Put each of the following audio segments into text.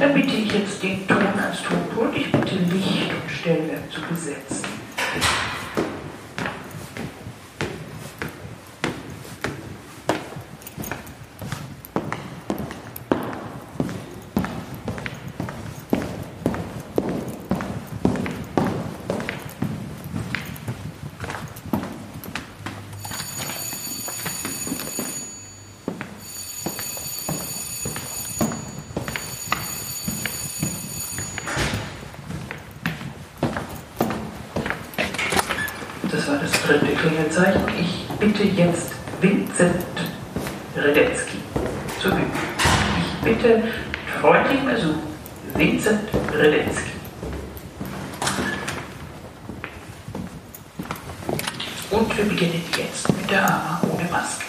Dann bitte ich jetzt den Ton ans Tonpult. Ich bitte Licht und Stellwerk zu besetzen. Das war das dritte Klingelzeichen. Ich bitte jetzt Vincent Redetzky zur Bühne. Ich bitte freundlich Besuch Vincent Redetzky. Und wir beginnen jetzt mit der Hammer ohne Maske.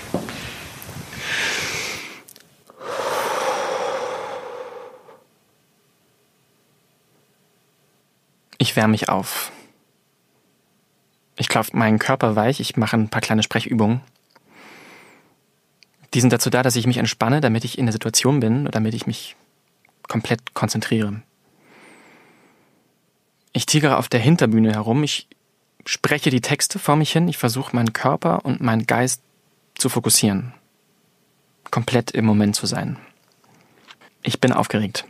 Ich wärme mich auf. Ich klopfe meinen Körper weich, ich mache ein paar kleine Sprechübungen. Die sind dazu da, dass ich mich entspanne, damit ich in der Situation bin, damit ich mich komplett konzentriere. Ich tigere auf der Hinterbühne herum, ich spreche die Texte vor mich hin, ich versuche meinen Körper und meinen Geist zu fokussieren. Komplett im Moment zu sein. Ich bin aufgeregt.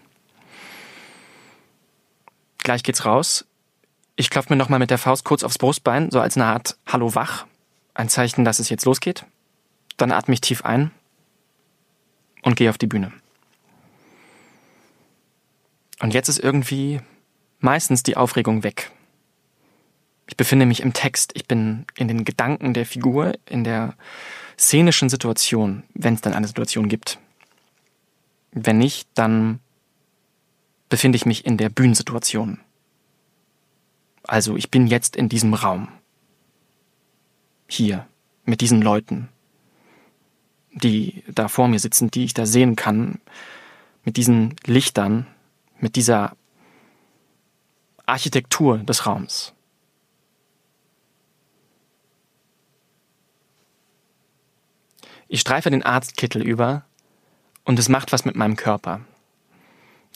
Gleich geht's raus. Ich klopfe mir nochmal mit der Faust kurz aufs Brustbein, so als eine Art Hallo wach. Ein Zeichen, dass es jetzt losgeht. Dann atme ich tief ein und gehe auf die Bühne. Und jetzt ist irgendwie meistens die Aufregung weg. Ich befinde mich im Text, ich bin in den Gedanken der Figur, in der szenischen Situation, wenn es dann eine Situation gibt. Wenn nicht, dann befinde ich mich in der Bühnensituation. Also ich bin jetzt in diesem Raum. Hier, mit diesen Leuten, die da vor mir sitzen, die ich da sehen kann, mit diesen Lichtern, mit dieser Architektur des Raums. Ich streife den Arztkittel über und es macht was mit meinem Körper.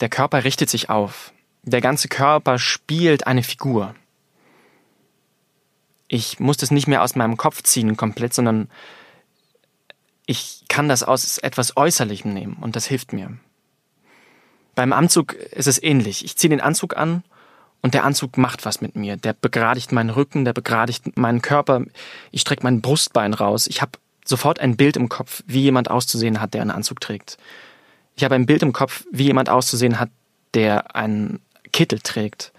Der Körper richtet sich auf. Der ganze Körper spielt eine Figur. Ich muss das nicht mehr aus meinem Kopf ziehen komplett, sondern ich kann das aus etwas Äußerlichem nehmen und das hilft mir. Beim Anzug ist es ähnlich. Ich ziehe den Anzug an und der Anzug macht was mit mir. Der begradigt meinen Rücken, der begradigt meinen Körper. Ich strecke mein Brustbein raus. Ich habe sofort ein Bild im Kopf, wie jemand auszusehen hat, der einen Anzug trägt. Ich habe ein Bild im Kopf, wie jemand auszusehen hat, der einen Kittel trägt.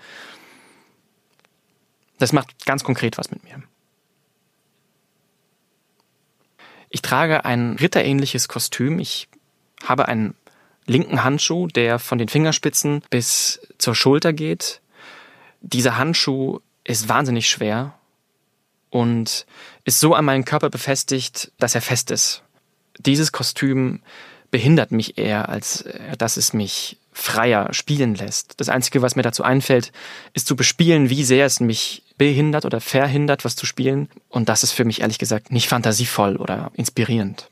Das macht ganz konkret was mit mir. Ich trage ein ritterähnliches Kostüm. Ich habe einen linken Handschuh, der von den Fingerspitzen bis zur Schulter geht. Dieser Handschuh ist wahnsinnig schwer und ist so an meinen Körper befestigt, dass er fest ist. Dieses Kostüm behindert mich eher, als dass es mich freier spielen lässt. Das Einzige, was mir dazu einfällt, ist zu bespielen, wie sehr es mich behindert oder verhindert, was zu spielen. Und das ist für mich ehrlich gesagt nicht fantasievoll oder inspirierend.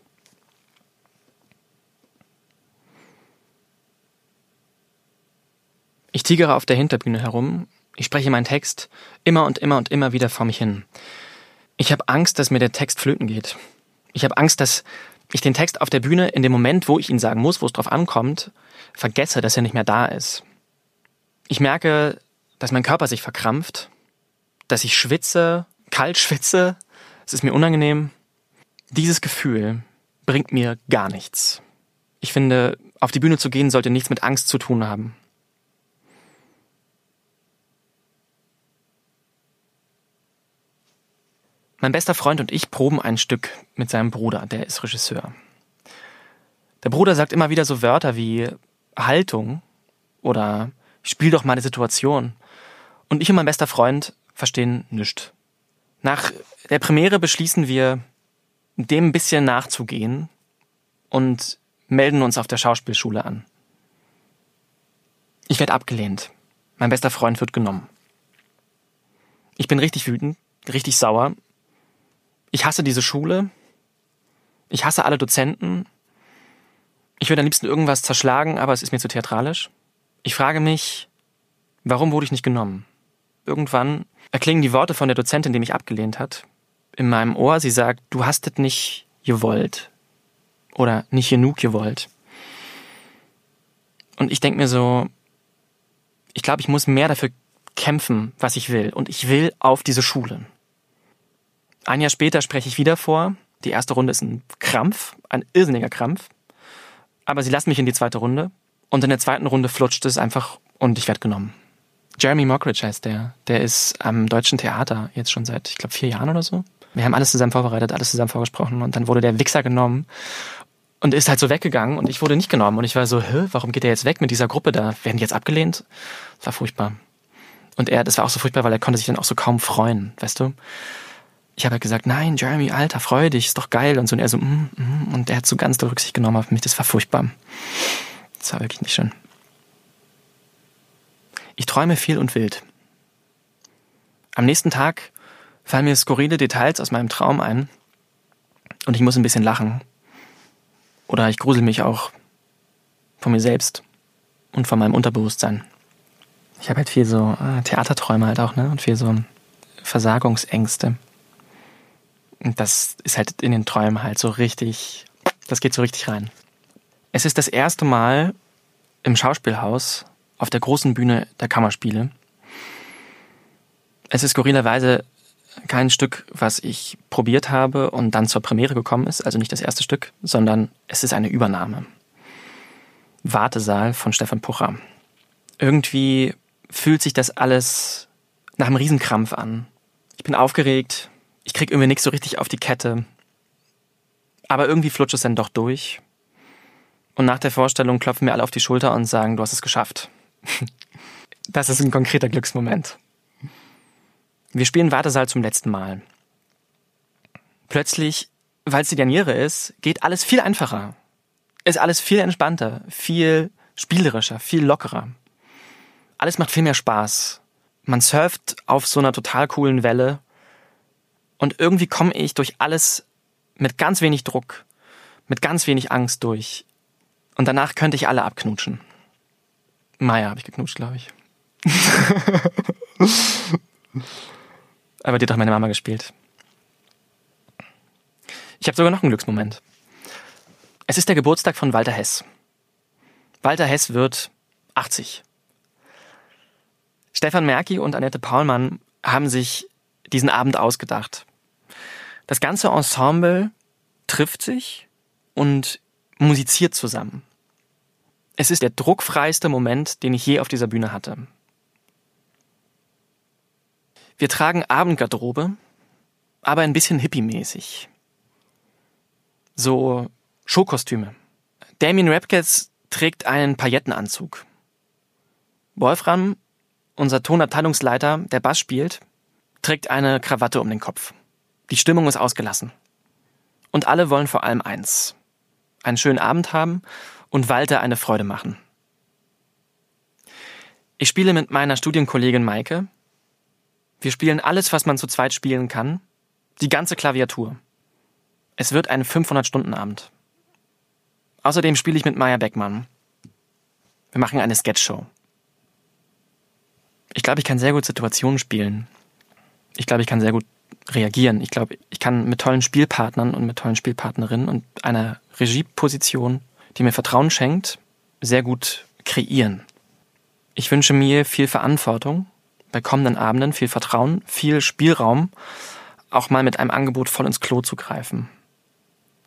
Ich tigere auf der Hinterbühne herum. Ich spreche meinen Text immer und immer und immer wieder vor mich hin. Ich habe Angst, dass mir der Text flöten geht. Ich habe Angst, dass ich den Text auf der Bühne in dem Moment, wo ich ihn sagen muss, wo es drauf ankommt, vergesse, dass er nicht mehr da ist. Ich merke, dass mein Körper sich verkrampft, dass ich schwitze, kalt schwitze, es ist mir unangenehm. Dieses Gefühl bringt mir gar nichts. Ich finde, auf die Bühne zu gehen sollte nichts mit Angst zu tun haben. Mein bester Freund und ich proben ein Stück mit seinem Bruder, der ist Regisseur. Der Bruder sagt immer wieder so Wörter wie Haltung oder spiel doch mal eine Situation. Und ich und mein bester Freund verstehen nichts. Nach der Premiere beschließen wir, dem ein bisschen nachzugehen und melden uns auf der Schauspielschule an. Ich werde abgelehnt. Mein bester Freund wird genommen. Ich bin richtig wütend, richtig sauer. Ich hasse diese Schule. Ich hasse alle Dozenten. Ich würde am liebsten irgendwas zerschlagen, aber es ist mir zu theatralisch. Ich frage mich, warum wurde ich nicht genommen? Irgendwann erklingen die Worte von der Dozentin, die mich abgelehnt hat, in meinem Ohr. Sie sagt, du hast es nicht gewollt. Oder nicht genug gewollt. Und ich denke mir so, ich glaube, ich muss mehr dafür kämpfen, was ich will. Und ich will auf diese Schule. Ein Jahr später spreche ich wieder vor. Die erste Runde ist ein Krampf, ein irrsinniger Krampf. Aber sie lassen mich in die zweite Runde. Und in der zweiten Runde flutscht es einfach und ich werde genommen. Jeremy Mockridge heißt der. Der ist am Deutschen Theater jetzt schon seit, ich glaube, vier Jahren oder so. Wir haben alles zusammen vorbereitet, alles zusammen vorgesprochen und dann wurde der Wichser genommen und ist halt so weggegangen und ich wurde nicht genommen und ich war so, hä, warum geht er jetzt weg mit dieser Gruppe da? Werden die jetzt abgelehnt? Das war furchtbar. Und er, das war auch so furchtbar, weil er konnte sich dann auch so kaum freuen, weißt du? Ich habe halt gesagt, nein, Jeremy, Alter, freu dich, ist doch geil und so. Und er so, mm, mm, und er hat so ganz Rücksicht genommen auf mich. Das war furchtbar. Das war wirklich nicht schön. Ich träume viel und wild. Am nächsten Tag fallen mir skurrile Details aus meinem Traum ein und ich muss ein bisschen lachen. Oder ich grusel mich auch von mir selbst und von meinem Unterbewusstsein. Ich habe halt viel so äh, Theaterträume halt auch, ne? Und viel so Versagungsängste. Das ist halt in den Träumen halt so richtig, das geht so richtig rein. Es ist das erste Mal im Schauspielhaus auf der großen Bühne der Kammerspiele. Es ist skurrilerweise kein Stück, was ich probiert habe und dann zur Premiere gekommen ist, also nicht das erste Stück, sondern es ist eine Übernahme. Wartesaal von Stefan Pucher. Irgendwie fühlt sich das alles nach einem Riesenkrampf an. Ich bin aufgeregt, ich krieg irgendwie nichts so richtig auf die Kette. Aber irgendwie flutscht es dann doch durch. Und nach der Vorstellung klopfen mir alle auf die Schulter und sagen, du hast es geschafft. Das ist ein konkreter Glücksmoment. Wir spielen Wartesaal zum letzten Mal. Plötzlich, weil es die Derniere ist, geht alles viel einfacher. Ist alles viel entspannter, viel spielerischer, viel lockerer. Alles macht viel mehr Spaß. Man surft auf so einer total coolen Welle und irgendwie komme ich durch alles mit ganz wenig Druck, mit ganz wenig Angst durch. Und danach könnte ich alle abknutschen. Maya habe ich geknutscht, glaube ich. Aber die hat doch meine Mama gespielt. Ich habe sogar noch einen Glücksmoment. Es ist der Geburtstag von Walter Hess. Walter Hess wird 80. Stefan Merki und Annette Paulmann haben sich diesen Abend ausgedacht. Das ganze Ensemble trifft sich und musiziert zusammen. Es ist der druckfreiste Moment, den ich je auf dieser Bühne hatte. Wir tragen Abendgarderobe, aber ein bisschen hippie-mäßig. So Showkostüme. Damien Rapkes trägt einen Paillettenanzug. Wolfram, unser Tonabteilungsleiter, der Bass spielt, trägt eine Krawatte um den Kopf. Die Stimmung ist ausgelassen. Und alle wollen vor allem eins. Einen schönen Abend haben und Walter eine Freude machen. Ich spiele mit meiner Studienkollegin Maike. Wir spielen alles, was man zu zweit spielen kann. Die ganze Klaviatur. Es wird ein 500-Stunden-Abend. Außerdem spiele ich mit Maya Beckmann. Wir machen eine Sketchshow. Ich glaube, ich kann sehr gut Situationen spielen. Ich glaube, ich kann sehr gut reagieren. Ich glaube, ich kann mit tollen Spielpartnern und mit tollen Spielpartnerinnen und einer Regieposition, die mir Vertrauen schenkt, sehr gut kreieren. Ich wünsche mir viel Verantwortung bei kommenden Abenden, viel Vertrauen, viel Spielraum, auch mal mit einem Angebot voll ins Klo zu greifen.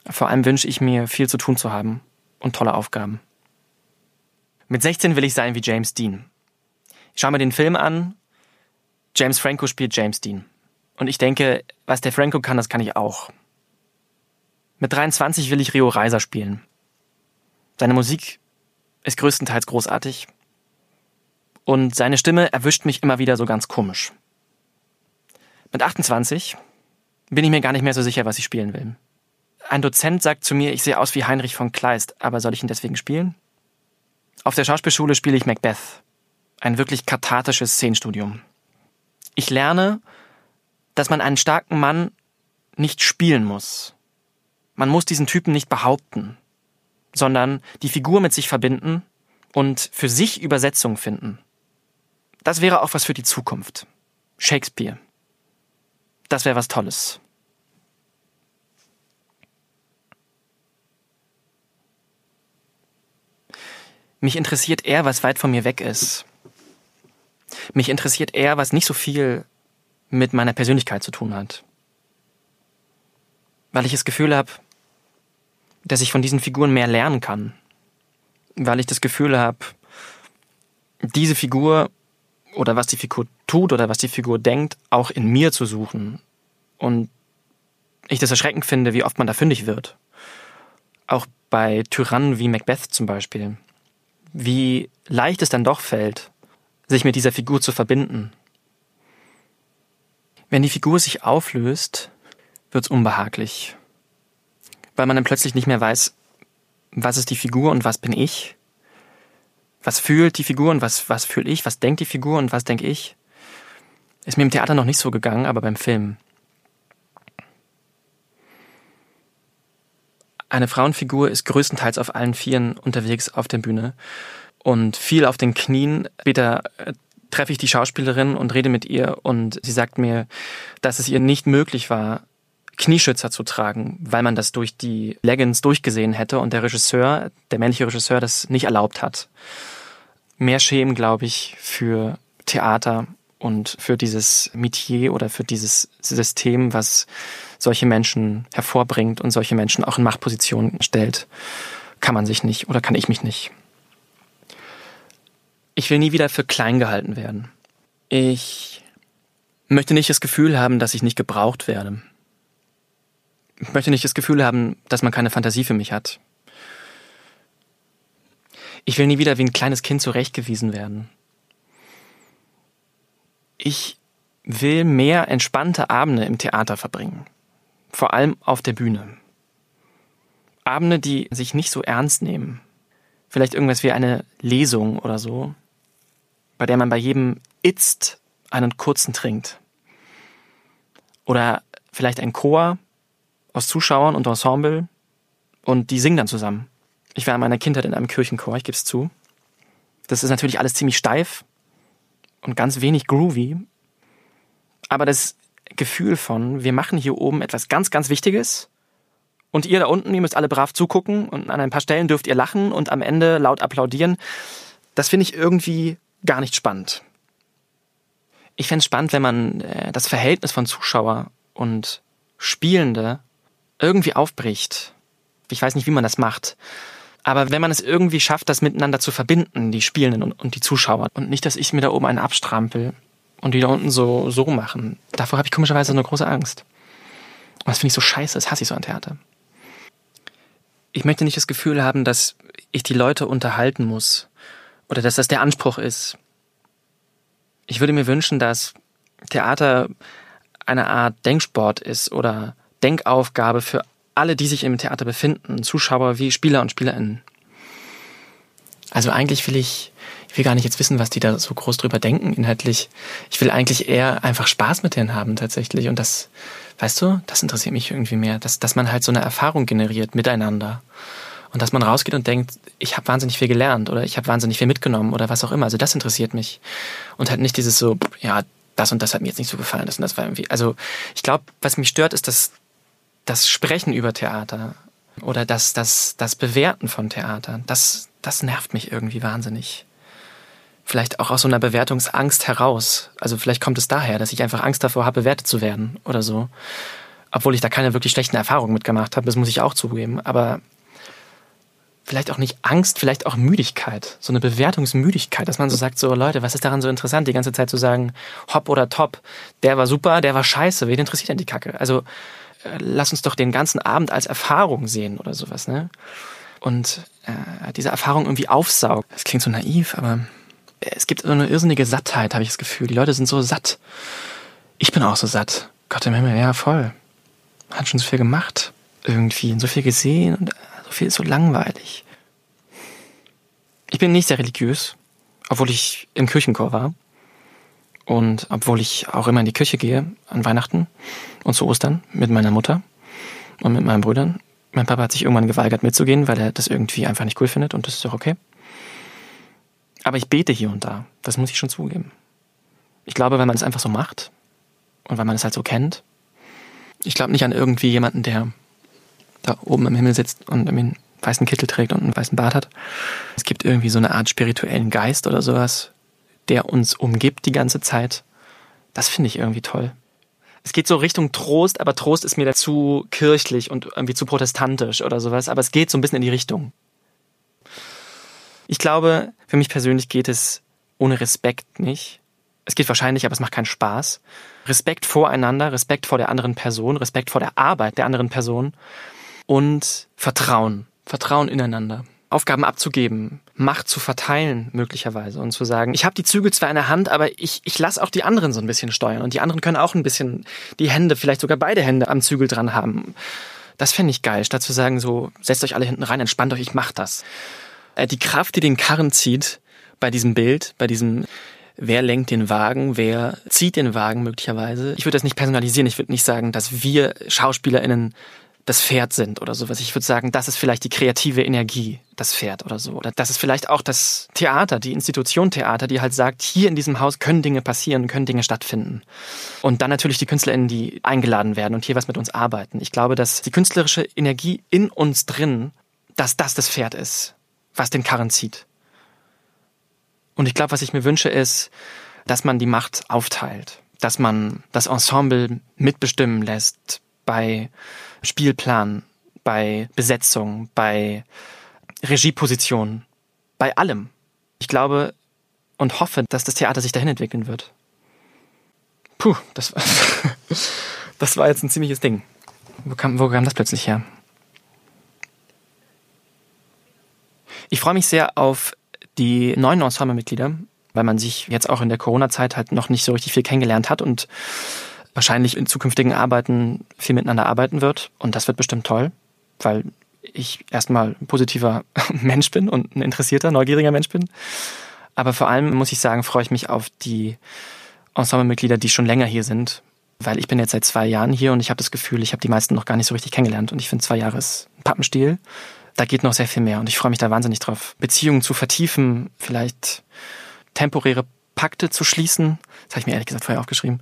Vor allem wünsche ich mir viel zu tun zu haben und tolle Aufgaben. Mit 16 will ich sein wie James Dean. Ich schaue mir den Film an. James Franco spielt James Dean. Und ich denke, was der Franco kann, das kann ich auch. Mit 23 will ich Rio Reiser spielen. Seine Musik ist größtenteils großartig. Und seine Stimme erwischt mich immer wieder so ganz komisch. Mit 28 bin ich mir gar nicht mehr so sicher, was ich spielen will. Ein Dozent sagt zu mir, ich sehe aus wie Heinrich von Kleist, aber soll ich ihn deswegen spielen? Auf der Schauspielschule spiele ich Macbeth. Ein wirklich kathartisches Szenenstudium. Ich lerne, dass man einen starken Mann nicht spielen muss. Man muss diesen Typen nicht behaupten, sondern die Figur mit sich verbinden und für sich Übersetzung finden. Das wäre auch was für die Zukunft. Shakespeare. Das wäre was Tolles. Mich interessiert eher, was weit von mir weg ist. Mich interessiert eher, was nicht so viel mit meiner Persönlichkeit zu tun hat. Weil ich das Gefühl habe, dass ich von diesen Figuren mehr lernen kann. Weil ich das Gefühl habe, diese Figur oder was die Figur tut oder was die Figur denkt, auch in mir zu suchen. Und ich das erschreckend finde, wie oft man da fündig wird. Auch bei Tyrannen wie Macbeth zum Beispiel. Wie leicht es dann doch fällt, sich mit dieser Figur zu verbinden. Wenn die Figur sich auflöst, wird's unbehaglich. Weil man dann plötzlich nicht mehr weiß, was ist die Figur und was bin ich? Was fühlt die Figur und was, was fühle ich? Was denkt die Figur und was denke ich? Ist mir im Theater noch nicht so gegangen, aber beim Film. Eine Frauenfigur ist größtenteils auf allen Vieren unterwegs auf der Bühne und viel auf den Knien. Später äh, treffe ich die Schauspielerin und rede mit ihr und sie sagt mir, dass es ihr nicht möglich war, Knieschützer zu tragen, weil man das durch die Leggings durchgesehen hätte und der Regisseur, der männliche Regisseur, das nicht erlaubt hat. Mehr Schämen, glaube ich, für Theater und für dieses Metier oder für dieses System, was solche Menschen hervorbringt und solche Menschen auch in Machtpositionen stellt, kann man sich nicht oder kann ich mich nicht. Ich will nie wieder für klein gehalten werden. Ich möchte nicht das Gefühl haben, dass ich nicht gebraucht werde. Ich möchte nicht das Gefühl haben, dass man keine Fantasie für mich hat. Ich will nie wieder wie ein kleines Kind zurechtgewiesen werden. Ich will mehr entspannte Abende im Theater verbringen. Vor allem auf der Bühne. Abende, die sich nicht so ernst nehmen. Vielleicht irgendwas wie eine Lesung oder so, bei der man bei jedem Itzt einen kurzen trinkt. Oder vielleicht ein Chor aus Zuschauern und Ensemble und die singen dann zusammen. Ich war in meiner Kindheit in einem Kirchenchor, ich gebe es zu. Das ist natürlich alles ziemlich steif und ganz wenig groovy. Aber das Gefühl von, wir machen hier oben etwas ganz, ganz Wichtiges und ihr da unten, ihr müsst alle brav zugucken und an ein paar Stellen dürft ihr lachen und am Ende laut applaudieren, das finde ich irgendwie gar nicht spannend. Ich fände es spannend, wenn man äh, das Verhältnis von Zuschauer und Spielende irgendwie aufbricht. Ich weiß nicht, wie man das macht. Aber wenn man es irgendwie schafft, das miteinander zu verbinden, die Spielenden und, und die Zuschauer, und nicht, dass ich mir da oben einen abstrampel und die da unten so, so machen, davor habe ich komischerweise eine große Angst. Und das finde ich so scheiße, das hasse ich so an Theater. Ich möchte nicht das Gefühl haben, dass ich die Leute unterhalten muss oder dass das der Anspruch ist. Ich würde mir wünschen, dass Theater eine Art Denksport ist oder Denkaufgabe für alle, die sich im Theater befinden, Zuschauer wie Spieler und Spielerinnen. Also eigentlich will ich, ich will gar nicht jetzt wissen, was die da so groß drüber denken inhaltlich. Ich will eigentlich eher einfach Spaß mit denen haben tatsächlich. Und das, weißt du, das interessiert mich irgendwie mehr, dass, dass man halt so eine Erfahrung generiert miteinander. Und dass man rausgeht und denkt, ich habe wahnsinnig viel gelernt oder ich habe wahnsinnig viel mitgenommen oder was auch immer. Also das interessiert mich. Und halt nicht dieses so, ja, das und das hat mir jetzt nicht so gefallen, das und das war irgendwie. Also ich glaube, was mich stört, ist das, das Sprechen über Theater oder das, das, das Bewerten von Theater. Das, das nervt mich irgendwie wahnsinnig. Vielleicht auch aus so einer Bewertungsangst heraus. Also vielleicht kommt es daher, dass ich einfach Angst davor habe, bewertet zu werden oder so. Obwohl ich da keine wirklich schlechten Erfahrungen mitgemacht habe, das muss ich auch zugeben. Aber vielleicht auch nicht Angst, vielleicht auch Müdigkeit, so eine Bewertungsmüdigkeit, dass man so sagt, so Leute, was ist daran so interessant, die ganze Zeit zu sagen, hopp oder top, der war super, der war scheiße, wen interessiert denn die Kacke? Also äh, lass uns doch den ganzen Abend als Erfahrung sehen oder sowas, ne? Und äh, diese Erfahrung irgendwie aufsaugt. Das klingt so naiv, aber es gibt so eine irrsinnige Sattheit, habe ich das Gefühl. Die Leute sind so satt. Ich bin auch so satt. Gott im Himmel, ja, voll. Hat schon so viel gemacht. Irgendwie, und so viel gesehen und viel ist so langweilig. Ich bin nicht sehr religiös, obwohl ich im Kirchenchor war. Und obwohl ich auch immer in die Kirche gehe an Weihnachten und zu Ostern mit meiner Mutter und mit meinen Brüdern. Mein Papa hat sich irgendwann geweigert mitzugehen, weil er das irgendwie einfach nicht cool findet und das ist doch okay. Aber ich bete hier und da. Das muss ich schon zugeben. Ich glaube, wenn man es einfach so macht und weil man es halt so kennt. Ich glaube nicht an irgendwie jemanden, der da oben im Himmel sitzt und einen weißen Kittel trägt und einen weißen Bart hat. Es gibt irgendwie so eine Art spirituellen Geist oder sowas, der uns umgibt die ganze Zeit. Das finde ich irgendwie toll. Es geht so Richtung Trost, aber Trost ist mir dazu kirchlich und irgendwie zu protestantisch oder sowas, aber es geht so ein bisschen in die Richtung. Ich glaube, für mich persönlich geht es ohne Respekt nicht. Es geht wahrscheinlich, aber es macht keinen Spaß. Respekt voreinander, Respekt vor der anderen Person, Respekt vor der Arbeit der anderen Person und Vertrauen. Vertrauen ineinander. Aufgaben abzugeben, Macht zu verteilen möglicherweise und zu sagen, ich habe die Zügel zwar in der Hand, aber ich, ich lasse auch die anderen so ein bisschen steuern und die anderen können auch ein bisschen die Hände, vielleicht sogar beide Hände am Zügel dran haben. Das fände ich geil, statt zu sagen, so setzt euch alle hinten rein, entspannt euch, ich mach das. Äh, die Kraft, die den Karren zieht bei diesem Bild, bei diesem wer lenkt den Wagen, wer zieht den Wagen möglicherweise. Ich würde das nicht personalisieren, ich würde nicht sagen, dass wir SchauspielerInnen das Pferd sind oder sowas. Ich würde sagen, das ist vielleicht die kreative Energie, das Pferd oder so. Oder das ist vielleicht auch das Theater, die Institution Theater, die halt sagt, hier in diesem Haus können Dinge passieren, können Dinge stattfinden. Und dann natürlich die KünstlerInnen, die eingeladen werden und hier was mit uns arbeiten. Ich glaube, dass die künstlerische Energie in uns drin, dass das das Pferd ist, was den Karren zieht. Und ich glaube, was ich mir wünsche, ist, dass man die Macht aufteilt, dass man das Ensemble mitbestimmen lässt bei Spielplan, bei Besetzung, bei Regieposition, bei allem. Ich glaube und hoffe, dass das Theater sich dahin entwickeln wird. Puh, das, war, das war jetzt ein ziemliches Ding. Wo kam, wo kam das plötzlich her? Ich freue mich sehr auf die neuen Ensemblemitglieder, weil man sich jetzt auch in der Corona-Zeit halt noch nicht so richtig viel kennengelernt hat und wahrscheinlich in zukünftigen Arbeiten viel miteinander arbeiten wird. Und das wird bestimmt toll, weil ich erstmal ein positiver Mensch bin und ein interessierter, neugieriger Mensch bin. Aber vor allem muss ich sagen, freue ich mich auf die Ensemblemitglieder, die schon länger hier sind. Weil ich bin jetzt seit zwei Jahren hier und ich habe das Gefühl, ich habe die meisten noch gar nicht so richtig kennengelernt. Und ich finde, zwei Jahre ist ein Pappenstiel. Da geht noch sehr viel mehr und ich freue mich da wahnsinnig drauf. Beziehungen zu vertiefen, vielleicht temporäre Pakte zu schließen. Das habe ich mir ehrlich gesagt vorher aufgeschrieben.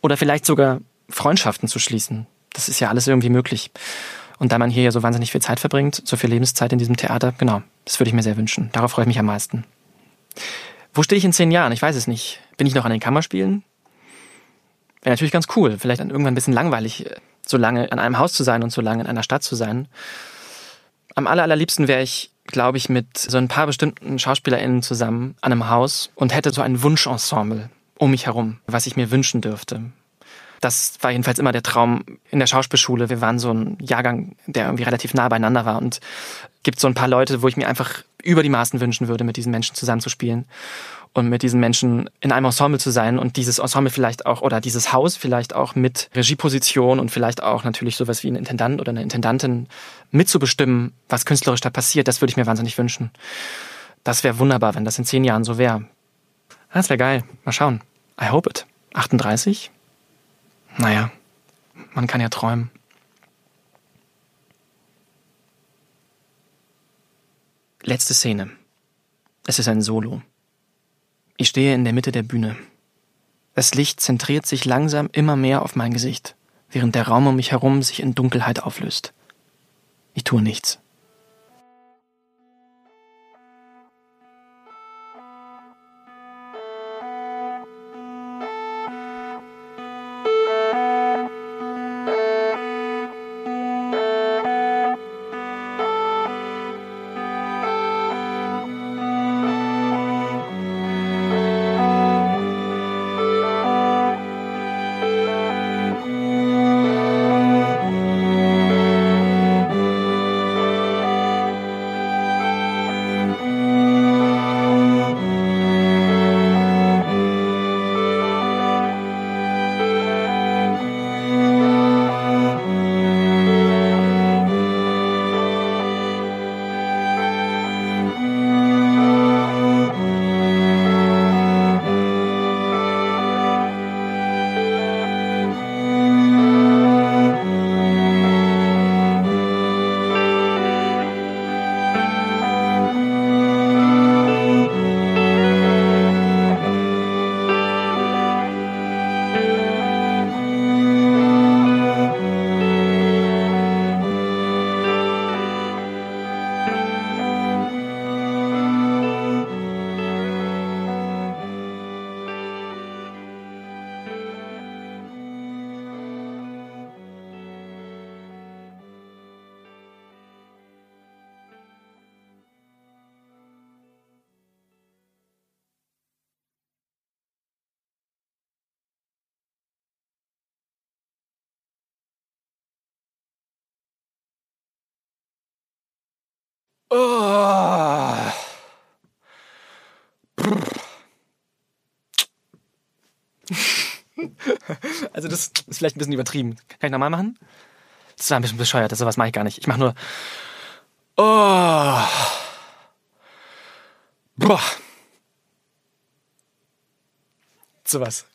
Oder vielleicht sogar Freundschaften zu schließen. Das ist ja alles irgendwie möglich. Und da man hier ja so wahnsinnig viel Zeit verbringt, so viel Lebenszeit in diesem Theater, genau, das würde ich mir sehr wünschen. Darauf freue ich mich am meisten. Wo stehe ich in zehn Jahren? Ich weiß es nicht. Bin ich noch an den Kammerspielen? Wäre natürlich ganz cool. Vielleicht dann irgendwann ein bisschen langweilig, so lange an einem Haus zu sein und so lange in einer Stadt zu sein. Am aller, allerliebsten wäre ich, glaube ich, mit so ein paar bestimmten SchauspielerInnen zusammen an einem Haus und hätte so ein Wunschensemble um mich herum, was ich mir wünschen dürfte. Das war jedenfalls immer der Traum in der Schauspielschule. Wir waren so ein Jahrgang, der irgendwie relativ nah beieinander war und gibt so ein paar Leute, wo ich mir einfach über die Maßen wünschen würde, mit diesen Menschen zusammenzuspielen und mit diesen Menschen in einem Ensemble zu sein und dieses Ensemble vielleicht auch oder dieses Haus vielleicht auch mit Regieposition und vielleicht auch natürlich sowas wie ein Intendant oder eine Intendantin mitzubestimmen, was künstlerisch da passiert, das würde ich mir wahnsinnig wünschen. Das wäre wunderbar, wenn das in zehn Jahren so wäre. Das wäre geil. Mal schauen. I hope it. 38? Naja, man kann ja träumen. Letzte Szene. Es ist ein Solo. Ich stehe in der Mitte der Bühne. Das Licht zentriert sich langsam immer mehr auf mein Gesicht, während der Raum um mich herum sich in Dunkelheit auflöst. Ich tue nichts. Oh. Also das ist vielleicht ein bisschen übertrieben. Kann ich nochmal machen? Das war ein bisschen bescheuert, das sowas mache ich gar nicht. Ich mache nur. Oh. Boah. Sowas.